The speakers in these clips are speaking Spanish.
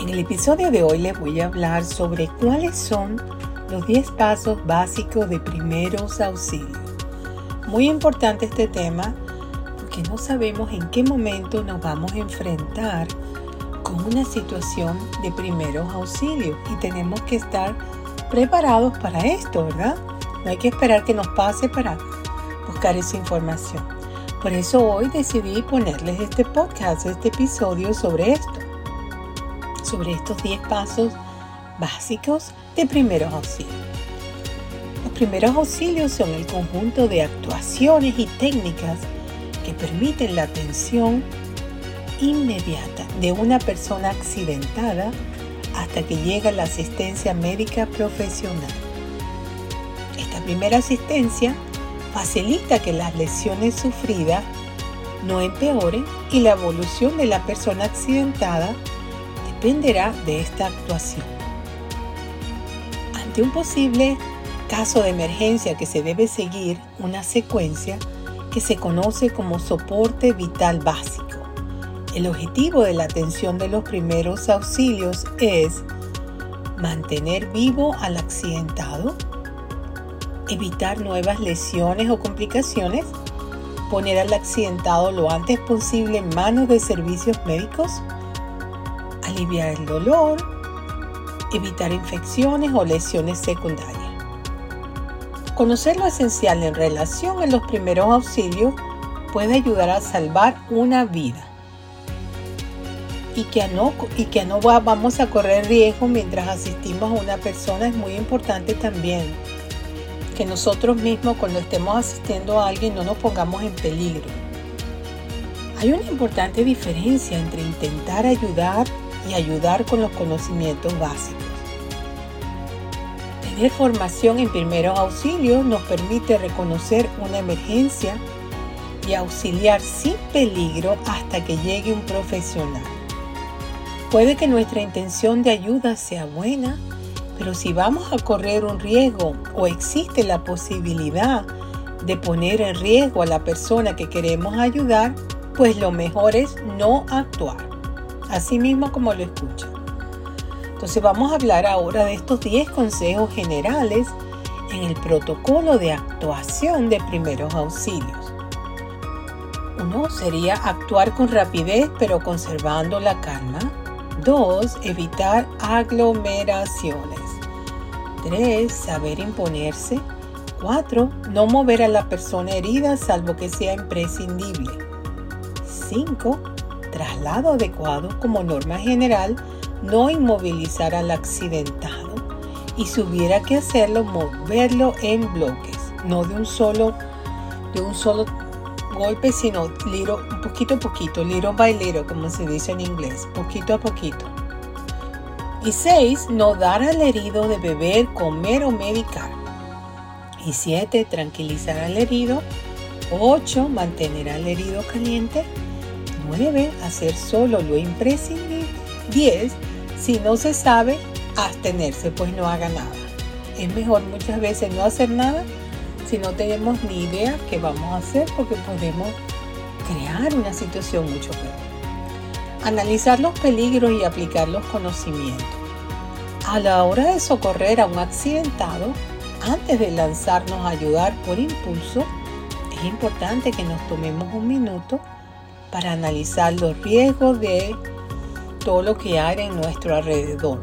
En el episodio de hoy les voy a hablar sobre cuáles son los 10 pasos básicos de primeros auxilios. Muy importante este tema porque no sabemos en qué momento nos vamos a enfrentar con una situación de primeros auxilios y tenemos que estar preparados para esto, ¿verdad? No hay que esperar que nos pase para buscar esa información. Por eso hoy decidí ponerles este podcast, este episodio sobre esto, sobre estos 10 pasos básicos de primeros auxilios. Los primeros auxilios son el conjunto de actuaciones y técnicas que permiten la atención inmediata de una persona accidentada hasta que llega la asistencia médica profesional. Esta primera asistencia facilita que las lesiones sufridas no empeoren y la evolución de la persona accidentada dependerá de esta actuación. Ante un posible caso de emergencia que se debe seguir una secuencia que se conoce como soporte vital básico. El objetivo de la atención de los primeros auxilios es mantener vivo al accidentado, evitar nuevas lesiones o complicaciones, poner al accidentado lo antes posible en manos de servicios médicos, aliviar el dolor, evitar infecciones o lesiones secundarias. Conocer lo esencial en relación a los primeros auxilios puede ayudar a salvar una vida y que no, y que no vamos a correr riesgo mientras asistimos a una persona es muy importante también que nosotros mismos cuando estemos asistiendo a alguien no nos pongamos en peligro. Hay una importante diferencia entre intentar ayudar y ayudar con los conocimientos básicos. Tener formación en primeros auxilios nos permite reconocer una emergencia y auxiliar sin peligro hasta que llegue un profesional. Puede que nuestra intención de ayuda sea buena, pero si vamos a correr un riesgo o existe la posibilidad de poner en riesgo a la persona que queremos ayudar, pues lo mejor es no actuar. Así mismo como lo escuchan. Entonces vamos a hablar ahora de estos 10 consejos generales en el protocolo de actuación de primeros auxilios. Uno sería actuar con rapidez pero conservando la calma. 2. Evitar aglomeraciones. 3. Saber imponerse. 4. No mover a la persona herida salvo que sea imprescindible. 5. Traslado adecuado como norma general. No inmovilizar al accidentado. Y si hubiera que hacerlo, moverlo en bloques, no de un solo, de un solo golpe, sino un poquito a poquito, little by little, como se dice en inglés, poquito a poquito. Y 6. No dar al herido de beber, comer o medicar. Y 7. Tranquilizar al herido. 8. Mantener al herido caliente. 9. Hacer solo lo imprescindible. 10. Si no se sabe, abstenerse, pues no haga nada. Es mejor muchas veces no hacer nada si no tenemos ni idea qué vamos a hacer porque podemos crear una situación mucho peor. Analizar los peligros y aplicar los conocimientos. A la hora de socorrer a un accidentado, antes de lanzarnos a ayudar por impulso, es importante que nos tomemos un minuto para analizar los riesgos de todo lo que hay en nuestro alrededor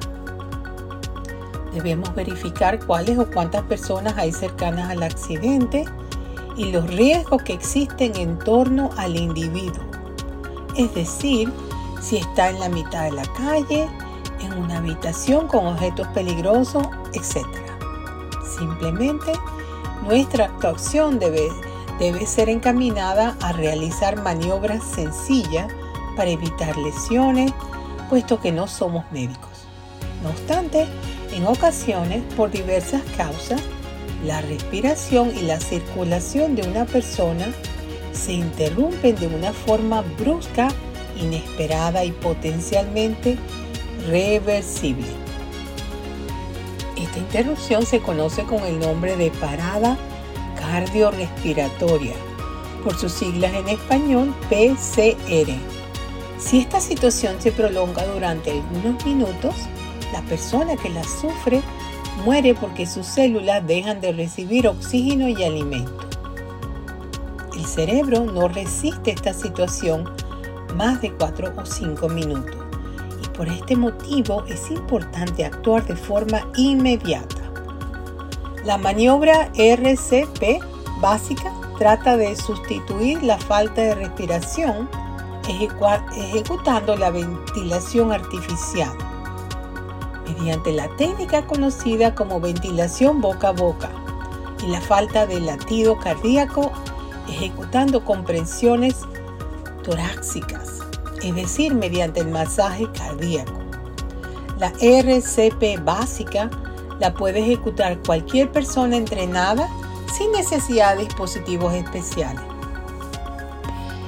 Debemos verificar cuáles o cuántas personas hay cercanas al accidente y los riesgos que existen en torno al individuo. Es decir, si está en la mitad de la calle, en una habitación con objetos peligrosos, etc. Simplemente nuestra actuación debe, debe ser encaminada a realizar maniobras sencillas para evitar lesiones, puesto que no somos médicos. No obstante, en ocasiones, por diversas causas, la respiración y la circulación de una persona se interrumpen de una forma brusca, inesperada y potencialmente reversible. Esta interrupción se conoce con el nombre de parada cardiorrespiratoria, por sus siglas en español PCR. Si esta situación se prolonga durante algunos minutos, la persona que la sufre muere porque sus células dejan de recibir oxígeno y alimento. El cerebro no resiste esta situación más de 4 o 5 minutos y por este motivo es importante actuar de forma inmediata. La maniobra RCP básica trata de sustituir la falta de respiración ejecutando la ventilación artificial mediante la técnica conocida como ventilación boca a boca y la falta de latido cardíaco ejecutando comprensiones torácicas, es decir, mediante el masaje cardíaco. La RCP básica la puede ejecutar cualquier persona entrenada sin necesidad de dispositivos especiales.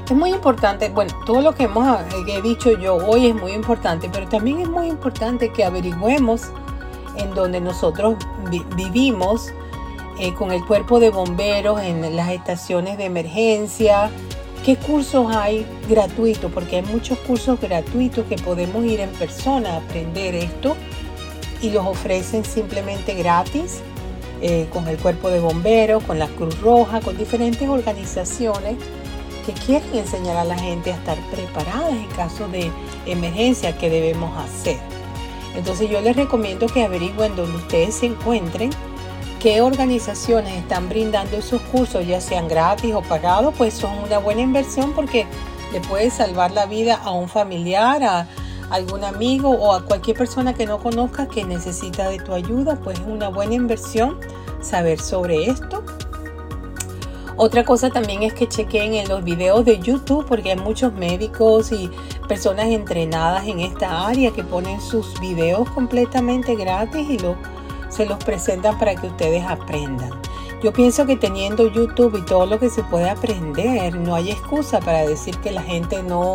Es muy importante, bueno, todo lo que hemos he dicho yo hoy es muy importante, pero también es muy importante que averigüemos en donde nosotros vivimos eh, con el cuerpo de bomberos en las estaciones de emergencia, qué cursos hay gratuitos, porque hay muchos cursos gratuitos que podemos ir en persona a aprender esto y los ofrecen simplemente gratis eh, con el cuerpo de bomberos, con la Cruz Roja, con diferentes organizaciones que quieren enseñar a la gente a estar preparadas en caso de emergencia que debemos hacer. Entonces yo les recomiendo que averigüen donde ustedes se encuentren, qué organizaciones están brindando esos cursos, ya sean gratis o pagados, pues son una buena inversión porque le puede salvar la vida a un familiar, a algún amigo o a cualquier persona que no conozca que necesita de tu ayuda, pues es una buena inversión saber sobre esto otra cosa también es que chequen en los videos de YouTube porque hay muchos médicos y personas entrenadas en esta área que ponen sus videos completamente gratis y se los presentan para que ustedes aprendan. Yo pienso que teniendo YouTube y todo lo que se puede aprender, no hay excusa para decir que la gente no,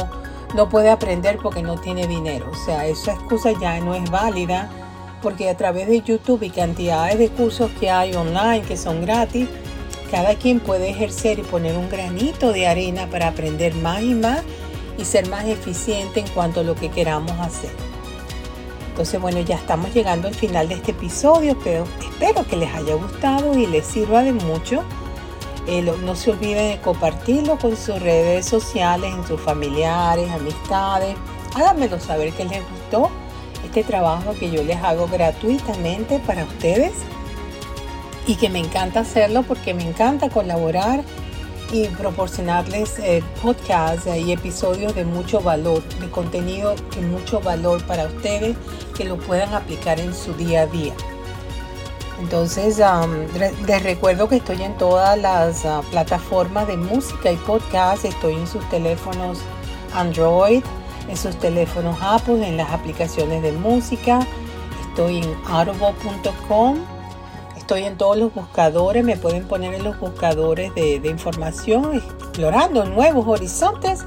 no puede aprender porque no tiene dinero. O sea, esa excusa ya no es válida porque a través de YouTube y cantidades de cursos que hay online que son gratis, cada quien puede ejercer y poner un granito de arena para aprender más y más y ser más eficiente en cuanto a lo que queramos hacer. Entonces, bueno, ya estamos llegando al final de este episodio, pero espero que les haya gustado y les sirva de mucho. Eh, no se olviden de compartirlo con sus redes sociales, en sus familiares, amistades. Háganmelo saber que les gustó este trabajo que yo les hago gratuitamente para ustedes y que me encanta hacerlo porque me encanta colaborar y proporcionarles eh, podcasts y episodios de mucho valor, de contenido de mucho valor para ustedes que lo puedan aplicar en su día a día. Entonces, les recuerdo que estoy en todas las ah, plataformas de música y podcast. Estoy en sus teléfonos Android, en sus teléfonos Apple, en las aplicaciones de música. Estoy en audible.com Estoy en todos los buscadores, me pueden poner en los buscadores de, información, explorando nuevos horizontes.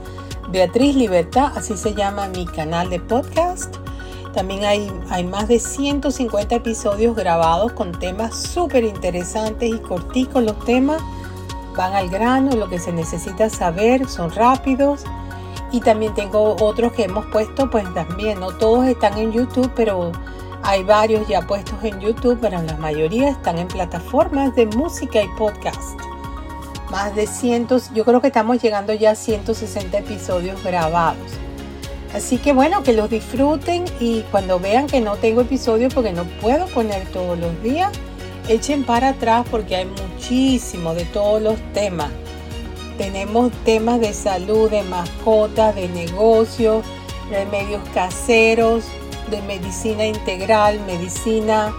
Beatriz Libertad, así se llama mi canal de podcast. También hay, más de 150 episodios grabados con temas súper interesantes y corticos los temas. Van al grano, lo que se necesita saber, son rápidos. Y también tengo otros que hemos puesto, pues también, no todos están en YouTube, pero hay varios ya puestos en YouTube, pero la mayoría están en plataformas de música y podcast. Más de cientos, yo creo que estamos llegando ya a 160 episodios grabados. Así que bueno, que los disfruten y cuando vean que no tengo episodios porque no puedo poner todos los días, echen para atrás porque hay muchísimo de todos los temas. Tenemos temas de salud, de mascotas, de negocios, de medios caseros, de medicina integral, medicina,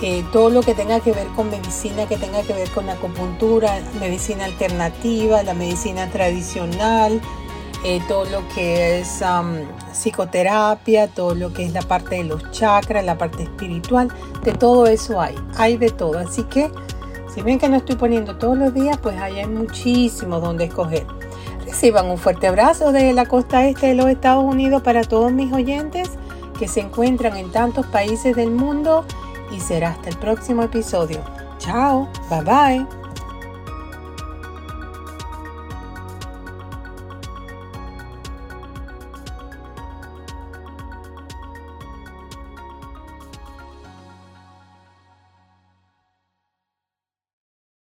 eh, todo lo que tenga que ver con medicina, que tenga que ver con acupuntura, medicina alternativa, la medicina tradicional, eh, todo lo que es psicoterapia, todo lo que es la parte de los chakras, la parte espiritual, de todo eso hay, hay de todo. Así que si ven que no estoy poniendo todos los días, pues ahí hay muchísimo donde escoger. Reciban un fuerte abrazo desde la costa este de los Estados Unidos para todos mis oyentes que se encuentran en tantos países del mundo y será hasta el próximo episodio. Chao, bye bye.